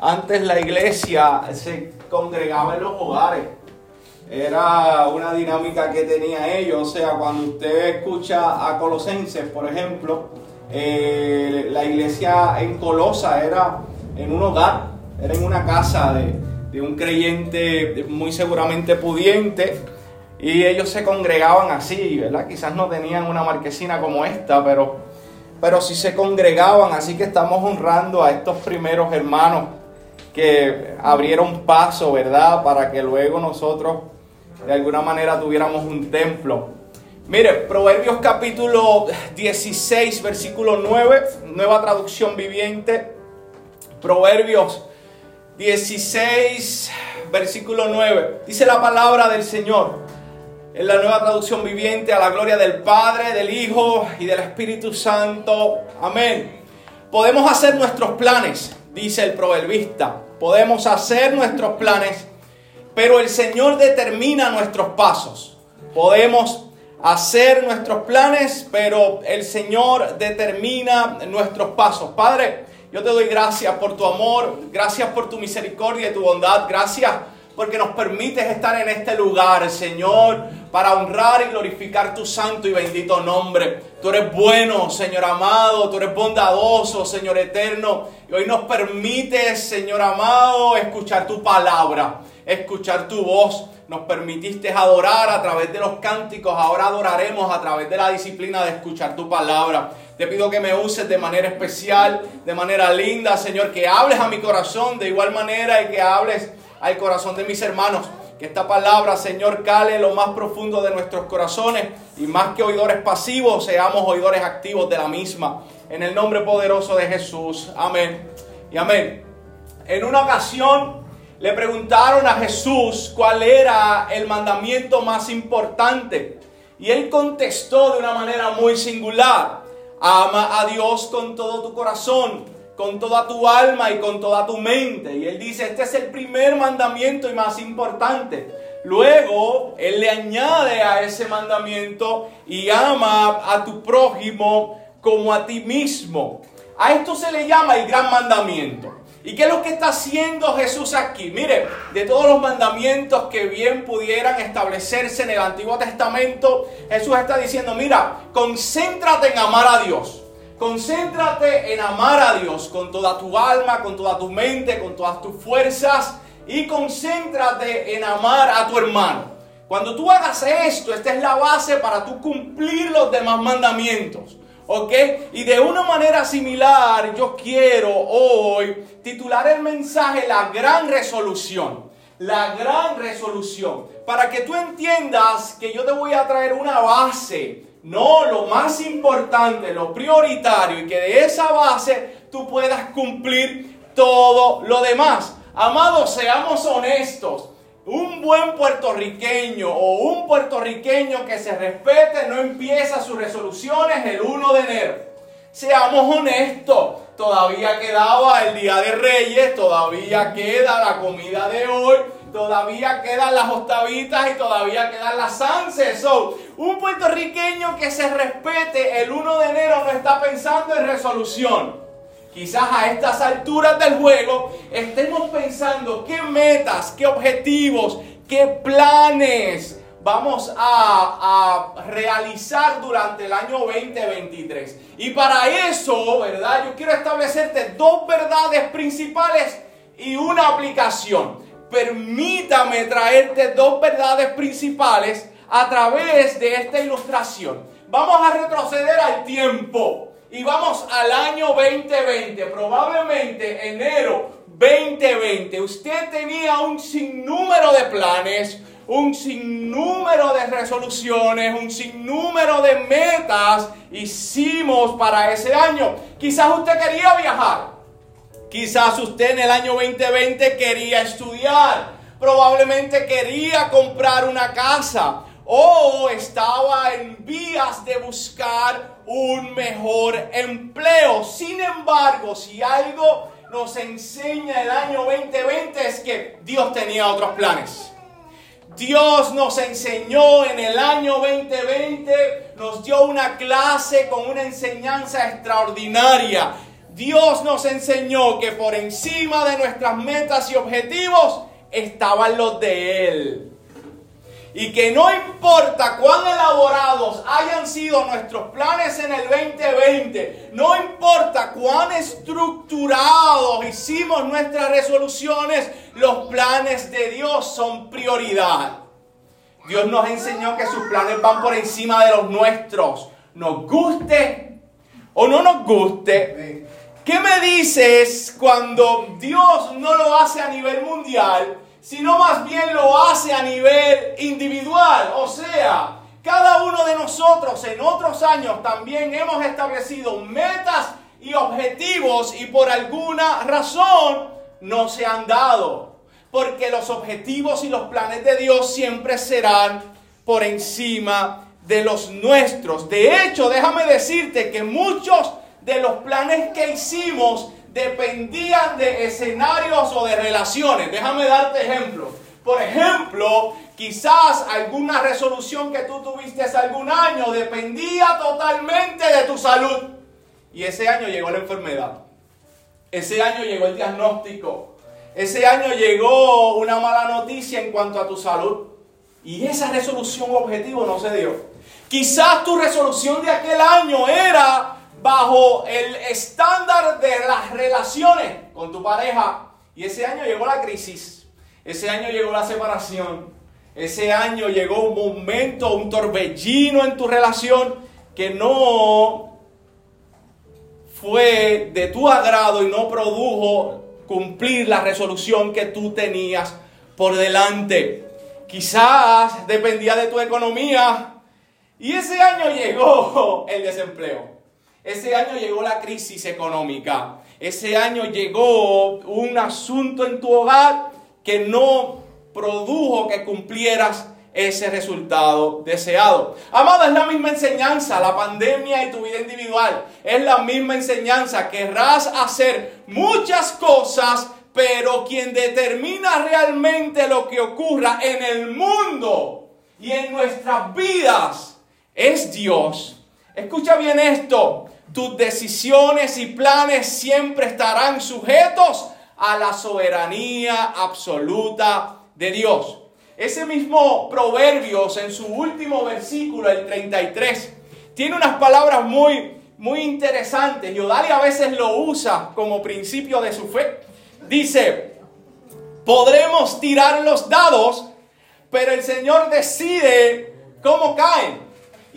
Antes la iglesia se congregaba en los hogares. Era una dinámica que tenía ellos. O sea, cuando usted escucha a Colosenses, por ejemplo, eh, la iglesia en Colosa era en un hogar, era en una casa de, de un creyente muy seguramente pudiente. Y ellos se congregaban así, ¿verdad? Quizás no tenían una marquesina como esta, pero, pero sí se congregaban. Así que estamos honrando a estos primeros hermanos que abrieron paso, ¿verdad? Para que luego nosotros de alguna manera tuviéramos un templo. Mire, Proverbios capítulo 16, versículo 9, nueva traducción viviente. Proverbios 16, versículo 9. Dice la palabra del Señor en la nueva traducción viviente a la gloria del Padre, del Hijo y del Espíritu Santo. Amén. Podemos hacer nuestros planes, dice el proverbista. Podemos hacer nuestros planes, pero el Señor determina nuestros pasos. Podemos hacer nuestros planes, pero el Señor determina nuestros pasos. Padre, yo te doy gracias por tu amor, gracias por tu misericordia y tu bondad, gracias porque nos permites estar en este lugar, Señor, para honrar y glorificar tu santo y bendito nombre. Tú eres bueno, Señor amado, tú eres bondadoso, Señor eterno, y hoy nos permites, Señor amado, escuchar tu palabra, escuchar tu voz. Nos permitiste adorar a través de los cánticos, ahora adoraremos a través de la disciplina de escuchar tu palabra. Te pido que me uses de manera especial, de manera linda, Señor, que hables a mi corazón de igual manera y que hables al corazón de mis hermanos. Que esta palabra, Señor, cale lo más profundo de nuestros corazones y más que oidores pasivos, seamos oidores activos de la misma. En el nombre poderoso de Jesús. Amén. Y amén. En una ocasión le preguntaron a Jesús cuál era el mandamiento más importante. Y él contestó de una manera muy singular. Ama a Dios con todo tu corazón, con toda tu alma y con toda tu mente. Y él dice, este es el primer mandamiento y más importante. Luego, él le añade a ese mandamiento y ama a tu prójimo como a ti mismo. A esto se le llama el gran mandamiento. ¿Y qué es lo que está haciendo Jesús aquí? Mire, de todos los mandamientos que bien pudieran establecerse en el Antiguo Testamento, Jesús está diciendo, mira, concéntrate en amar a Dios. Concéntrate en amar a Dios con toda tu alma, con toda tu mente, con todas tus fuerzas y concéntrate en amar a tu hermano. Cuando tú hagas esto, esta es la base para tú cumplir los demás mandamientos. ¿Ok? Y de una manera similar, yo quiero hoy titular el mensaje La gran resolución. La gran resolución. Para que tú entiendas que yo te voy a traer una base no, lo más importante, lo prioritario y que de esa base tú puedas cumplir todo lo demás. Amados, seamos honestos. Un buen puertorriqueño o un puertorriqueño que se respete no empieza sus resoluciones el 1 de enero. Seamos honestos, todavía quedaba el Día de Reyes, todavía queda la comida de hoy, todavía quedan las octavitas y todavía quedan las anses. Un puertorriqueño que se respete el 1 de enero no está pensando en resolución. Quizás a estas alturas del juego estemos pensando qué metas, qué objetivos, qué planes vamos a, a, realizar durante el año 2023. Y para eso, ¿verdad? Yo quiero establecerte dos verdades principales y una aplicación permítame traerte dos verdades principales a través de esta ilustración. Vamos a retroceder al tiempo y vamos al año 2020, probablemente enero 2020. Usted tenía un sinnúmero de planes, un sinnúmero de resoluciones, un sinnúmero de metas hicimos para ese año. Quizás usted quería viajar. Quizás usted en el año 2020 quería estudiar, probablemente quería comprar una casa o estaba en vías de buscar un mejor empleo. Sin embargo, si algo nos enseña el año 2020 es que Dios tenía otros planes. Dios nos enseñó en el año 2020, nos dio una clase con una enseñanza extraordinaria Dios nos enseñó que por encima de nuestras metas y objetivos estaban los de Él. Y que no importa cuán elaborados hayan sido nuestros planes en el 2020, no importa cuán estructurados hicimos nuestras resoluciones, los planes de Dios son prioridad. Dios nos enseñó que sus planes van por encima de los nuestros. Nos guste o no nos guste. ¿Qué me dices cuando Dios no lo hace a nivel mundial? Sino más bien lo hace a nivel individual. O sea, cada uno de nosotros en otros años también hemos establecido metas y objetivos y por alguna razón no se han dado. Porque los objetivos y los planes de Dios siempre serán por encima de los nuestros. De hecho, déjame decirte que muchos de los planes que hicimos dependían de escenarios o de relaciones. Déjame darte ejemplos. Por ejemplo, quizás alguna resolución que tú tuviste hace algún año dependía totalmente de tu salud. Y ese año llegó la enfermedad. Ese año llegó el diagnóstico. Ese año llegó una mala noticia en cuanto a tu salud. Y esa resolución objetivo no se dio. Quizás tu resolución de aquel año era bajo el estándar de las relaciones con tu pareja. Y ese año llegó la crisis, ese año llegó la separación, ese año llegó un momento, un torbellino en tu relación que no fue de tu agrado y no produjo cumplir la resolución que tú tenías por delante. Quizás dependía de tu economía y ese año llegó el desempleo. Ese año llegó la crisis económica. Ese año llegó un asunto en tu hogar que no produjo que cumplieras ese resultado deseado. Amado, es la misma enseñanza, la pandemia y tu vida individual. Es la misma enseñanza. Querrás hacer muchas cosas, pero quien determina realmente lo que ocurra en el mundo y en nuestras vidas es Dios. Escucha bien esto tus decisiones y planes siempre estarán sujetos a la soberanía absoluta de Dios. Ese mismo Proverbios en su último versículo, el 33, tiene unas palabras muy, muy interesantes. Yodali a veces lo usa como principio de su fe. Dice, podremos tirar los dados, pero el Señor decide cómo caen.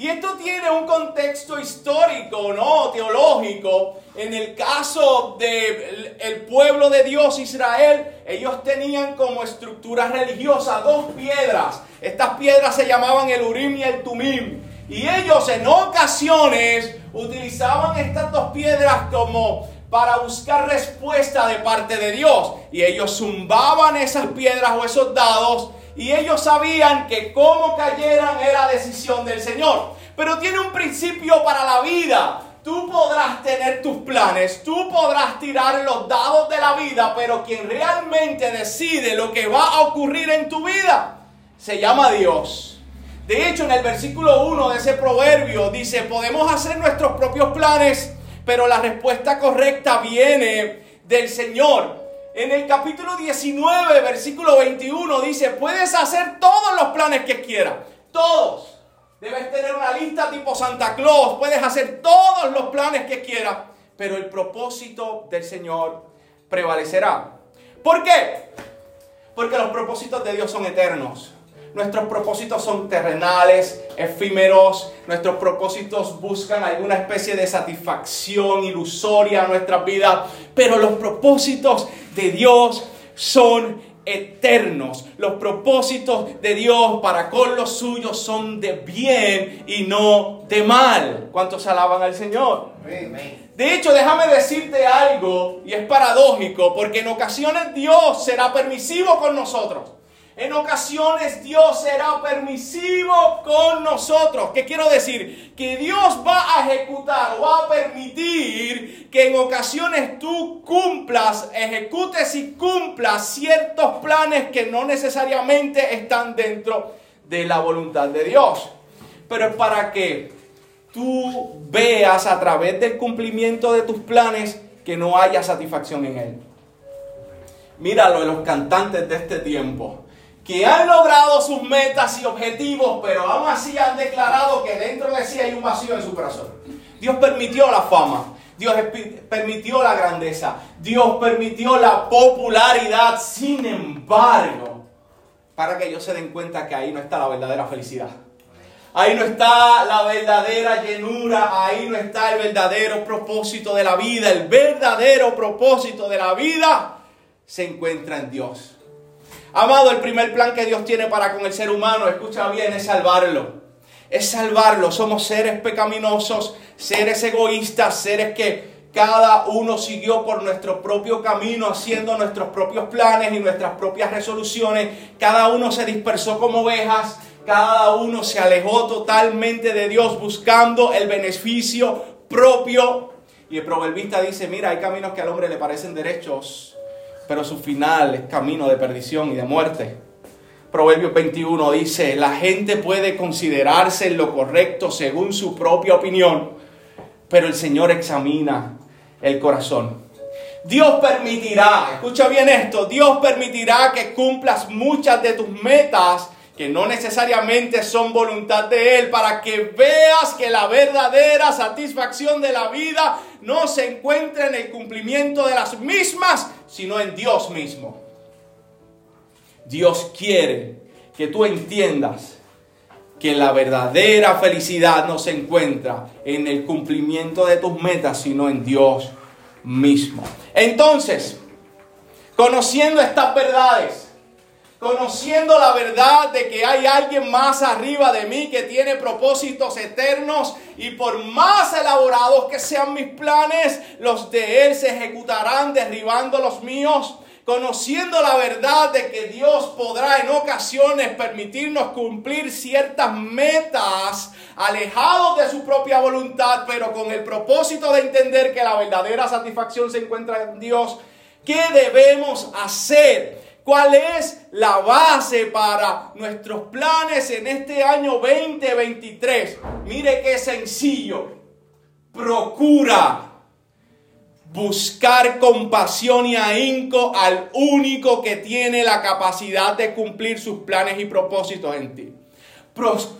Y esto tiene un contexto histórico, ¿no? Teológico. En el caso del el pueblo de Dios, Israel, ellos tenían como estructura religiosa dos piedras. Estas piedras se llamaban el Urim y el Tumim. Y ellos en ocasiones utilizaban estas dos piedras como para buscar respuesta de parte de Dios. Y ellos zumbaban esas piedras o esos dados y ellos sabían que cómo cayeran era decisión del Señor. Pero tiene un principio para la vida. Tú podrás tener tus planes, tú podrás tirar los dados de la vida, pero quien realmente decide lo que va a ocurrir en tu vida se llama Dios. De hecho, en el versículo 1 de ese proverbio dice, podemos hacer nuestros propios planes, pero la respuesta correcta viene del Señor. En el capítulo 19, versículo 21 dice, puedes hacer todos los planes que quieras, todos. Debes tener una lista tipo Santa Claus, puedes hacer todos los planes que quieras, pero el propósito del Señor prevalecerá. ¿Por qué? Porque los propósitos de Dios son eternos. Nuestros propósitos son terrenales, efímeros. Nuestros propósitos buscan alguna especie de satisfacción ilusoria a nuestra vida. Pero los propósitos de Dios son eternos. Los propósitos de Dios para con los suyos son de bien y no de mal. ¿Cuántos alaban al Señor? De hecho, déjame decirte algo, y es paradójico, porque en ocasiones Dios será permisivo con nosotros. En ocasiones Dios será permisivo con nosotros. ¿Qué quiero decir? Que Dios va a ejecutar o va a permitir que en ocasiones tú cumplas, ejecutes y cumplas ciertos planes que no necesariamente están dentro de la voluntad de Dios. Pero es para que tú veas a través del cumplimiento de tus planes que no haya satisfacción en Él. Míralo en los cantantes de este tiempo, que han logrado sus metas y objetivos, pero aún así han declarado que dentro de sí hay un vacío en su corazón. Dios permitió la fama, Dios permitió la grandeza, Dios permitió la popularidad, sin embargo, para que ellos se den cuenta que ahí no está la verdadera felicidad. Ahí no está la verdadera llenura, ahí no está el verdadero propósito de la vida. El verdadero propósito de la vida se encuentra en Dios. Amado, el primer plan que Dios tiene para con el ser humano, escucha bien, es salvarlo. Es salvarlo. Somos seres pecaminosos, seres egoístas, seres que cada uno siguió por nuestro propio camino, haciendo nuestros propios planes y nuestras propias resoluciones. Cada uno se dispersó como ovejas cada uno se alejó totalmente de Dios buscando el beneficio propio. Y el proverbista dice, mira, hay caminos que al hombre le parecen derechos, pero su final es camino de perdición y de muerte. Proverbios 21 dice, la gente puede considerarse lo correcto según su propia opinión, pero el Señor examina el corazón. Dios permitirá, escucha bien esto, Dios permitirá que cumplas muchas de tus metas que no necesariamente son voluntad de Él, para que veas que la verdadera satisfacción de la vida no se encuentra en el cumplimiento de las mismas, sino en Dios mismo. Dios quiere que tú entiendas que la verdadera felicidad no se encuentra en el cumplimiento de tus metas, sino en Dios mismo. Entonces, conociendo estas verdades, conociendo la verdad de que hay alguien más arriba de mí que tiene propósitos eternos y por más elaborados que sean mis planes, los de Él se ejecutarán derribando los míos. Conociendo la verdad de que Dios podrá en ocasiones permitirnos cumplir ciertas metas alejados de su propia voluntad, pero con el propósito de entender que la verdadera satisfacción se encuentra en Dios, ¿qué debemos hacer? ¿Cuál es la base para nuestros planes en este año 2023? Mire qué sencillo. Procura buscar compasión y ahínco al único que tiene la capacidad de cumplir sus planes y propósitos en ti.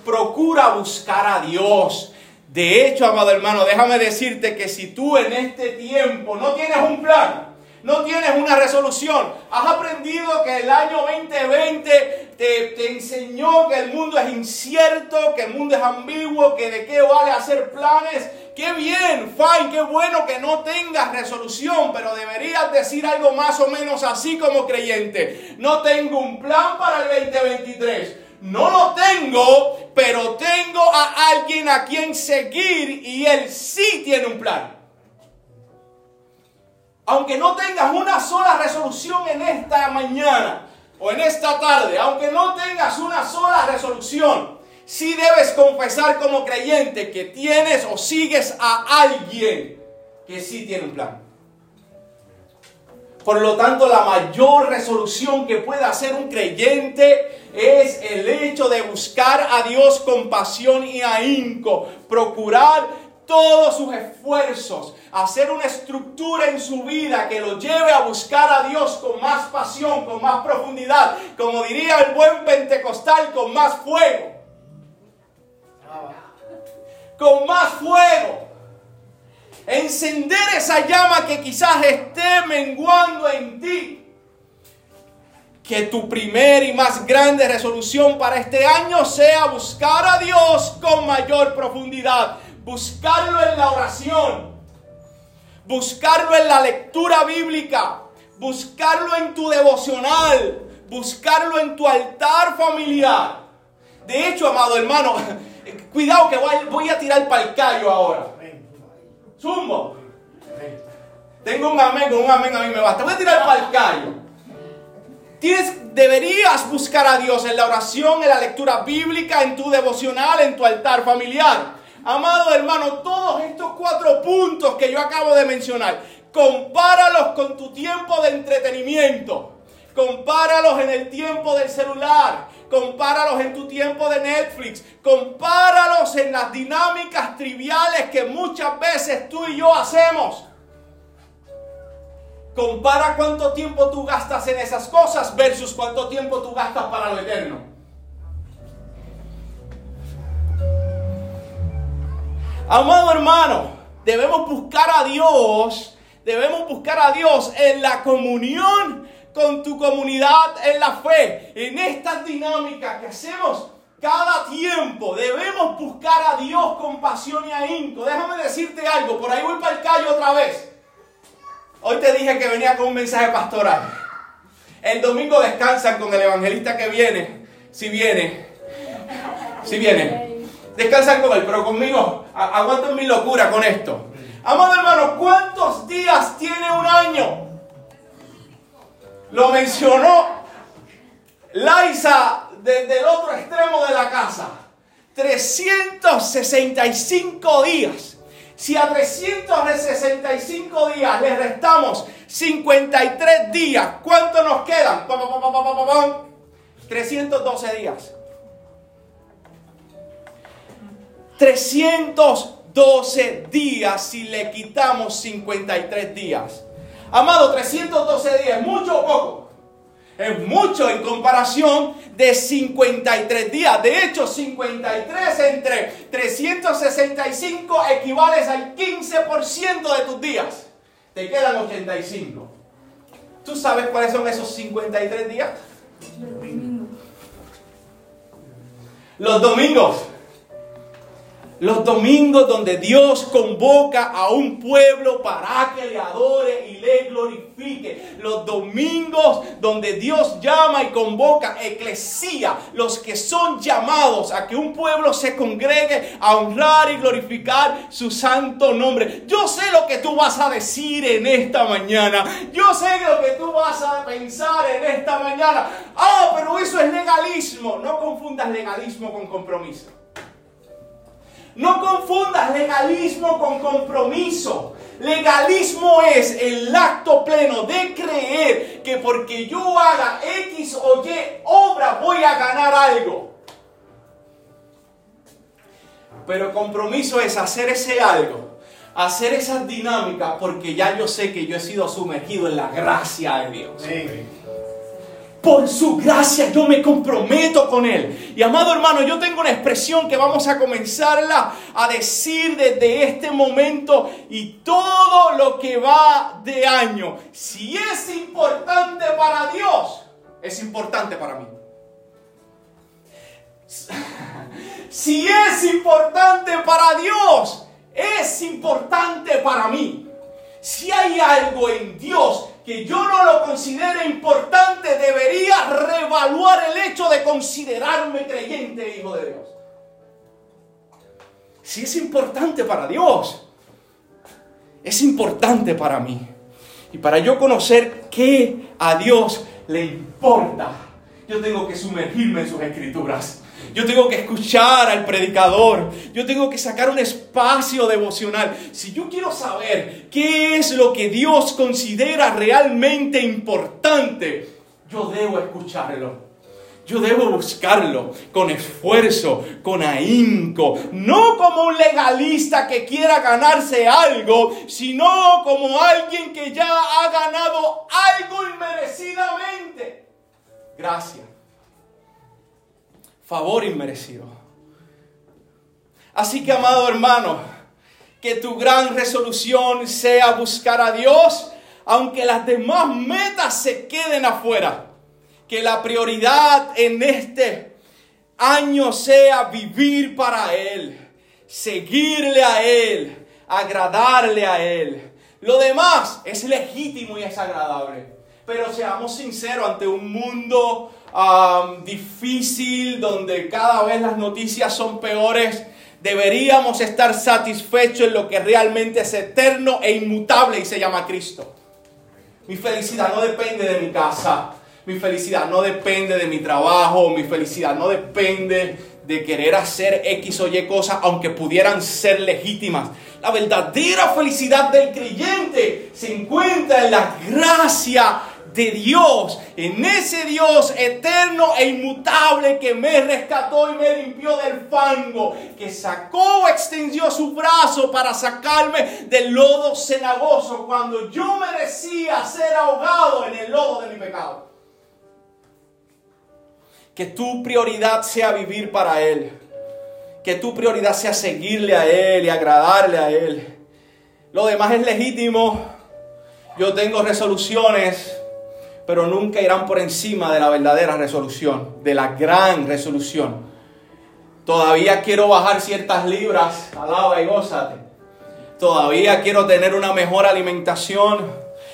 procura buscar a Dios. De hecho, amado hermano, déjame decirte que si tú en este tiempo no tienes un plan, no tienes una resolución. Has aprendido que el año 2020 te, te, enseñó que el mundo es incierto, que el mundo es ambiguo, que de qué vale hacer planes. Qué bien, fine, qué bueno que no tengas resolución, pero deberías decir algo más o menos así como creyente. No tengo un plan para el 2023. No lo tengo, pero tengo a alguien a quien seguir y él sí tiene un plan aunque no tengas una sola resolución en esta mañana o en esta tarde, aunque no tengas una sola resolución, sí debes confesar como creyente que tienes o sigues a alguien que sí tiene un plan. Por lo tanto, la mayor resolución que puede hacer un creyente es el hecho de buscar a Dios con pasión y ahínco, procurar todos sus esfuerzos, hacer una estructura en su vida que lo lleve a buscar a Dios con más pasión, con más profundidad, como diría el buen pentecostal, con más fuego. Con más fuego. Encender esa llama que quizás esté menguando en ti. Que tu primer y más grande resolución para este año sea buscar a Dios con mayor profundidad buscarlo en la oración, buscarlo en la lectura bíblica, buscarlo en tu devocional, buscarlo en tu altar familiar. De hecho, amado hermano, cuidado que voy, a tirar para el callo ahora. Zumbo. Tengo un amén, con un amén a mí me basta. Voy a tirar para el callo. Tienes, deberías buscar a Dios en la oración, en la lectura bíblica, en tu devocional, en tu altar familiar. Amado hermano, todos estos cuatro puntos que yo acabo de mencionar, compáralos con tu tiempo de entretenimiento. Compáralos en el tiempo del celular. Compáralos en tu tiempo de Netflix. Compáralos en las dinámicas triviales que muchas veces tú y yo hacemos. Compara cuánto tiempo tú gastas en esas cosas versus cuánto tiempo tú gastas para lo eterno. Amado hermano, debemos buscar a Dios, debemos buscar a Dios en la comunión con tu comunidad en la fe, en esta dinámica que hacemos cada tiempo. Debemos buscar a Dios con pasión y ahínco. Déjame decirte algo, por ahí voy para el callo otra vez. Hoy te dije que venía con un mensaje pastoral. El domingo descansan con el evangelista que viene. Si viene. Si viene. Descansan con él, pero conmigo aguanten mi locura con esto. Amado hermano, ¿cuántos días tiene un año? Lo mencionó Laisa desde el otro extremo de la casa. 365 días. Si a 365 días le restamos 53 días, ¿cuánto nos quedan? 312 días. 312 días si le quitamos 53 días. Amado, 312 días, ¿mucho o poco? Es mucho en comparación de 53 días. De hecho, 53 entre 365 equivales al 15% de tus días. Te quedan 85. ¿Tú sabes cuáles son esos 53 días? Los domingos. Los domingos donde Dios convoca a un pueblo para que le adore y le glorifique. Los domingos donde Dios llama y convoca eclesía, los que son llamados a que un pueblo se congregue a honrar y glorificar su santo nombre. Yo sé lo que tú vas a decir en esta mañana. Yo sé lo que tú vas a pensar en esta mañana. Ah, pero eso es legalismo. No confundas legalismo con compromiso. No confundas legalismo con compromiso. Legalismo es el acto pleno de creer que porque yo haga X o Y obra voy a ganar algo. Pero compromiso es hacer ese algo, hacer esa dinámica porque ya yo sé que yo he sido sumergido en la gracia de Dios. Por su gracia yo me comprometo con Él. Y amado hermano, yo tengo una expresión que vamos a comenzarla a decir desde este momento y todo lo que va de año. Si es importante para Dios, es importante para mí. Si es importante para Dios, es importante para mí. Si hay algo en Dios que yo no lo considere importante, debería reevaluar el hecho de considerarme creyente hijo de Dios. Si es importante para Dios, es importante para mí. Y para yo conocer qué a Dios le importa, yo tengo que sumergirme en sus escrituras. Yo tengo que escuchar al predicador. Yo tengo que sacar un espacio devocional. Si yo quiero saber qué es lo que Dios considera realmente importante, yo debo escucharlo. Yo debo buscarlo con esfuerzo, con ahínco, no como un legalista que quiera ganarse algo, sino como alguien que ya ha ganado algo inmerecidamente. Gracias favor inmerecido. Así que, amado hermano, que tu gran resolución sea buscar a Dios, aunque las demás metas se queden afuera. Que la prioridad en este año sea vivir para Él, seguirle a Él, agradarle a Él. Lo demás es legítimo y es agradable. Pero seamos sinceros ante un mundo difícil, donde cada vez las noticias son peores, deberíamos estar satisfechos en lo que realmente es eterno e inmutable y se llama Cristo. Mi felicidad no depende de mi casa, mi felicidad no depende de mi trabajo, mi felicidad no depende de querer hacer X o Y cosas, aunque pudieran ser legítimas. La verdadera felicidad del creyente se encuentra en la gracia de Dios, en ese Dios eterno e inmutable que me rescató y me limpió del fango, que sacó, extendió su brazo para sacarme del lodo cenagoso cuando yo merecía ser ahogado en el lodo de mi pecado. Que tu prioridad sea vivir para Él. Que tu prioridad sea seguirle a Él y agradarle a Él. Lo demás es legítimo. Yo tengo resoluciones pero nunca irán por encima de la verdadera resolución, de la gran resolución. Todavía quiero bajar ciertas libras, alaba y gózate. Todavía quiero tener una mejor alimentación.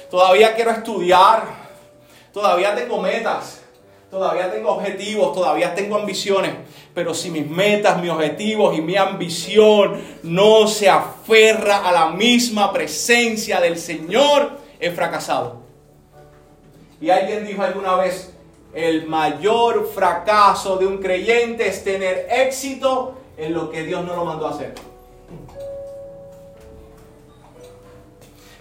Todavía quiero estudiar. Todavía tengo metas. Todavía tengo objetivos. Todavía tengo ambiciones. Pero si mis metas, mis objetivos y mi ambición no se aferra a la misma presencia del Señor, he fracasado. Y alguien dijo alguna vez, el mayor fracaso de un creyente es tener éxito en lo que Dios no lo mandó a hacer.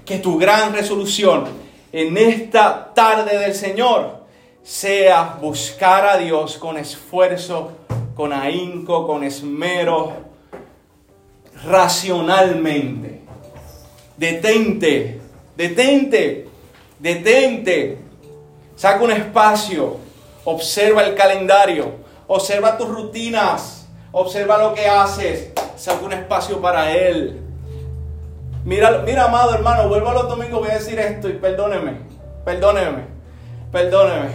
Que tu gran resolución en esta tarde del Señor sea buscar a Dios con esfuerzo, con ahínco, con esmero, racionalmente. Detente, detente, detente Saca un espacio, observa el calendario, observa tus rutinas, observa lo que haces, saca un espacio para Él. Mira, mira, amado hermano, vuelvo a los domingos, voy a decir esto y perdóneme, perdóneme, perdóneme,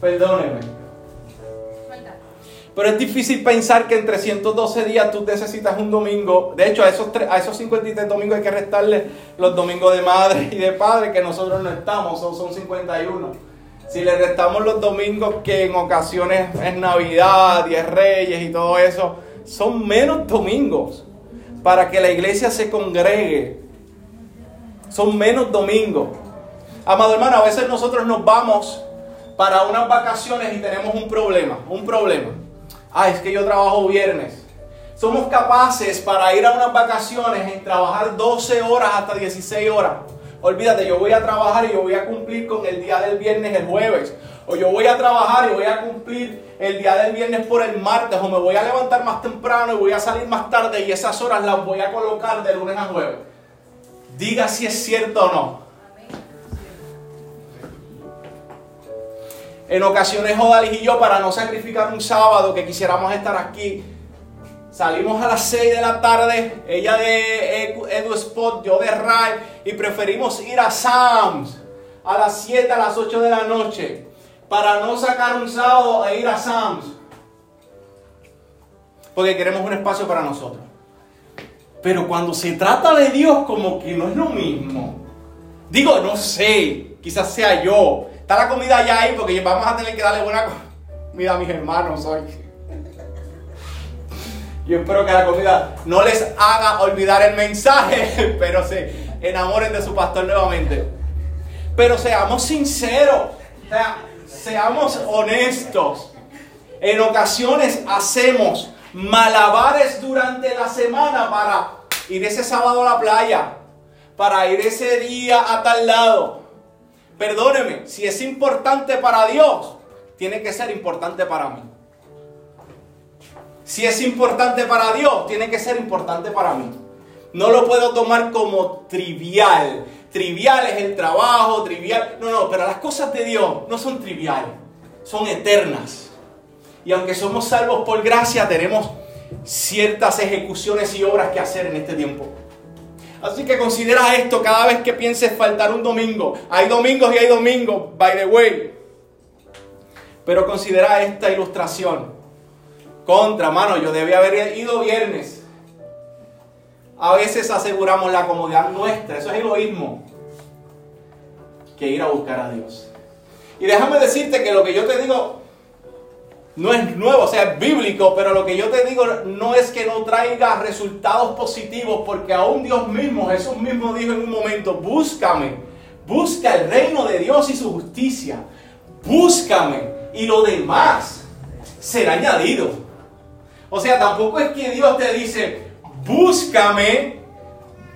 perdóneme. Pero es difícil pensar que en 312 días tú necesitas un domingo. De hecho, a esos, a esos 53 domingos hay que restarle los domingos de madre y de padre que nosotros no estamos, son, son 51. Si le restamos los domingos que en ocasiones es Navidad y es Reyes y todo eso, son menos domingos para que la iglesia se congregue. Son menos domingos. Amado hermano, a veces nosotros nos vamos para unas vacaciones y tenemos un problema, un problema. Ah, es que yo trabajo viernes. Somos capaces para ir a unas vacaciones en trabajar 12 horas hasta 16 horas. Olvídate, yo voy a trabajar y yo voy a cumplir con el día del viernes el jueves. O yo voy a trabajar y voy a cumplir el día del viernes por el martes. O me voy a levantar más temprano y voy a salir más tarde y esas horas las voy a colocar de lunes a jueves. Diga si es cierto o no. En ocasiones Odalis y yo, para no sacrificar un sábado que quisiéramos estar aquí, salimos a las 6 de la tarde, ella de Edu Spot, yo de Rai, y preferimos ir a Sam's a las 7, a las 8 de la noche, para no sacar un sábado e ir a Sam's. Porque queremos un espacio para nosotros. Pero cuando se trata de Dios, como que no es lo mismo. Digo, no sé, quizás sea yo, Está la comida ya ahí porque vamos a tener que darle buena comida a mis hermanos hoy. Yo espero que la comida no les haga olvidar el mensaje, pero se enamoren de su pastor nuevamente. Pero seamos sinceros, seamos honestos. En ocasiones hacemos malabares durante la semana para ir ese sábado a la playa, para ir ese día a tal lado, Perdóneme, si es importante para Dios, tiene que ser importante para mí. Si es importante para Dios, tiene que ser importante para mí. No lo puedo tomar como trivial. Trivial es el trabajo, trivial. No, no, pero las cosas de Dios no son triviales, son eternas. Y aunque somos salvos por gracia, tenemos ciertas ejecuciones y obras que hacer en este tiempo. Así que considera esto cada vez que pienses faltar un domingo. Hay domingos y hay domingos, by the way. Pero considera esta ilustración. Contra, mano, yo debía haber ido viernes. A veces aseguramos la comodidad nuestra, eso es egoísmo, que ir a buscar a Dios. Y déjame decirte que lo que yo te digo no es nuevo, o sea, es bíblico, pero lo que yo te digo no es que no traiga resultados positivos, porque aún Dios mismo, Jesús mismo dijo en un momento, búscame, busca el reino de Dios y su justicia, búscame y lo demás será añadido. O sea, tampoco es que Dios te dice, búscame,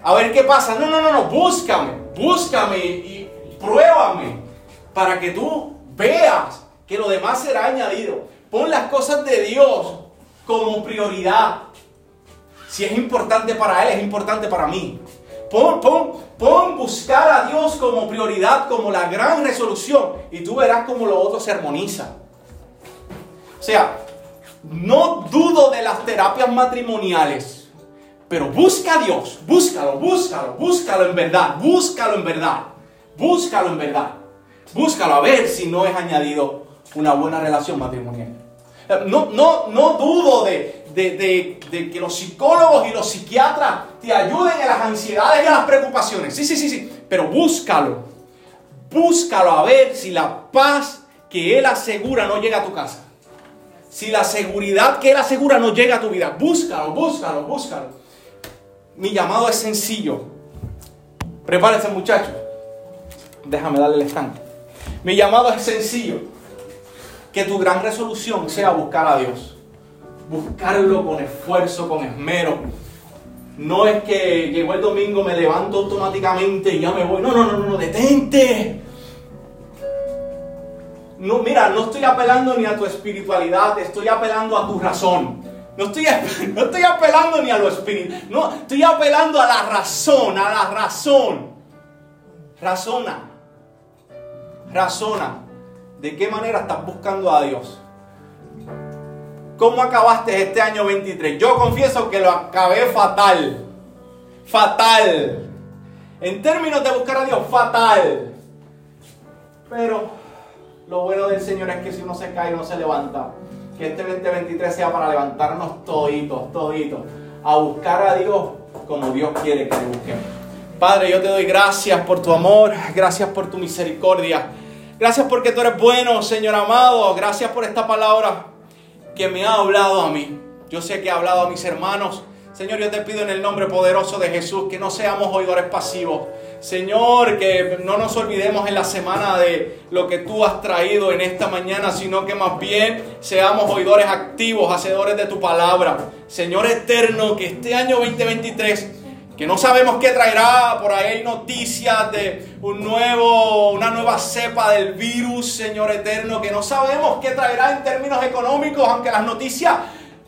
a ver qué pasa, no, no, no, no, búscame, búscame y pruébame para que tú veas que lo demás será añadido. Pon las cosas de Dios como prioridad. Si es importante para Él, es importante para mí. Pon, pon, pon buscar a Dios como prioridad, como la gran resolución, y tú verás cómo lo otro se armoniza. O sea, no dudo de las terapias matrimoniales, pero busca a Dios, búscalo, búscalo, búscalo en verdad, búscalo en verdad, búscalo en verdad, búscalo a ver si no es añadido una buena relación matrimonial. No, no, no dudo de, de, que los psicólogos y los psiquiatras te ayuden en las ansiedades y en las preocupaciones. Sí, sí, sí, sí. Pero búscalo. Búscalo a ver si la paz que Él asegura no llega a tu casa. Si la seguridad que Él asegura no llega a tu vida. Búscalo, búscalo, búscalo. Mi llamado es sencillo. Prepárense muchachos. Déjame darle el estanque. Mi llamado es sencillo. Que tu gran resolución sea buscar a Dios buscarlo con esfuerzo, con esmero. No es que llegó el domingo, me levanto automáticamente y ya me voy. No, no, no, no, detente. No, mira, no estoy apelando ni a tu espiritualidad, estoy apelando a tu razón. No estoy, no estoy apelando ni a lo espiritual. No, estoy apelando a la razón, a la razón. Razona. Razona. ¿De qué manera estás buscando a Dios? ¿Cómo acabaste este año 23? Yo confieso que lo acabé fatal. Fatal. En términos de buscar a Dios, fatal. Pero lo bueno del Señor es que si uno se cae, uno se levanta. Que este 2023 sea para levantarnos toditos, toditos. A buscar a Dios como Dios quiere que le busquemos. Padre, yo te doy gracias por tu amor, gracias por tu misericordia. Gracias porque tú eres bueno, Señor amado. Gracias por esta palabra que me ha hablado a mí. Yo sé que ha hablado a mis hermanos. Señor, yo te pido en el nombre poderoso de Jesús que no seamos oidores pasivos. Señor, que no nos olvidemos en la semana de lo que tú has traído en esta mañana, sino que más bien seamos oidores activos, hacedores de tu palabra. Señor eterno, que este año 2023 que no sabemos qué traerá, por ahí hay noticias de un nuevo, una nueva cepa del virus, Señor eterno, que no sabemos qué traerá en términos económicos, aunque las noticias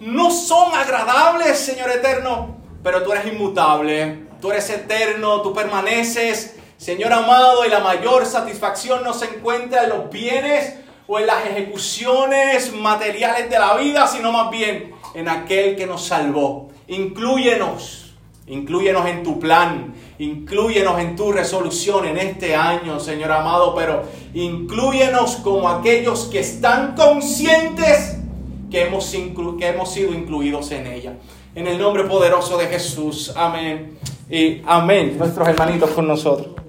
no son agradables, Señor eterno, pero tú eres inmutable, tú eres eterno, tú permaneces, Señor amado, y la mayor satisfacción no se encuentra en los bienes o en las ejecuciones materiales de la vida, sino más bien en aquel que nos salvó. Incluyenos Incluyenos en tu plan, incluyenos en tu resolución en este año, Señor amado, pero incluyenos como aquellos que están conscientes que hemos, que hemos sido incluidos en ella. En el nombre poderoso de Jesús, amén y amén. Nuestros hermanitos con nosotros.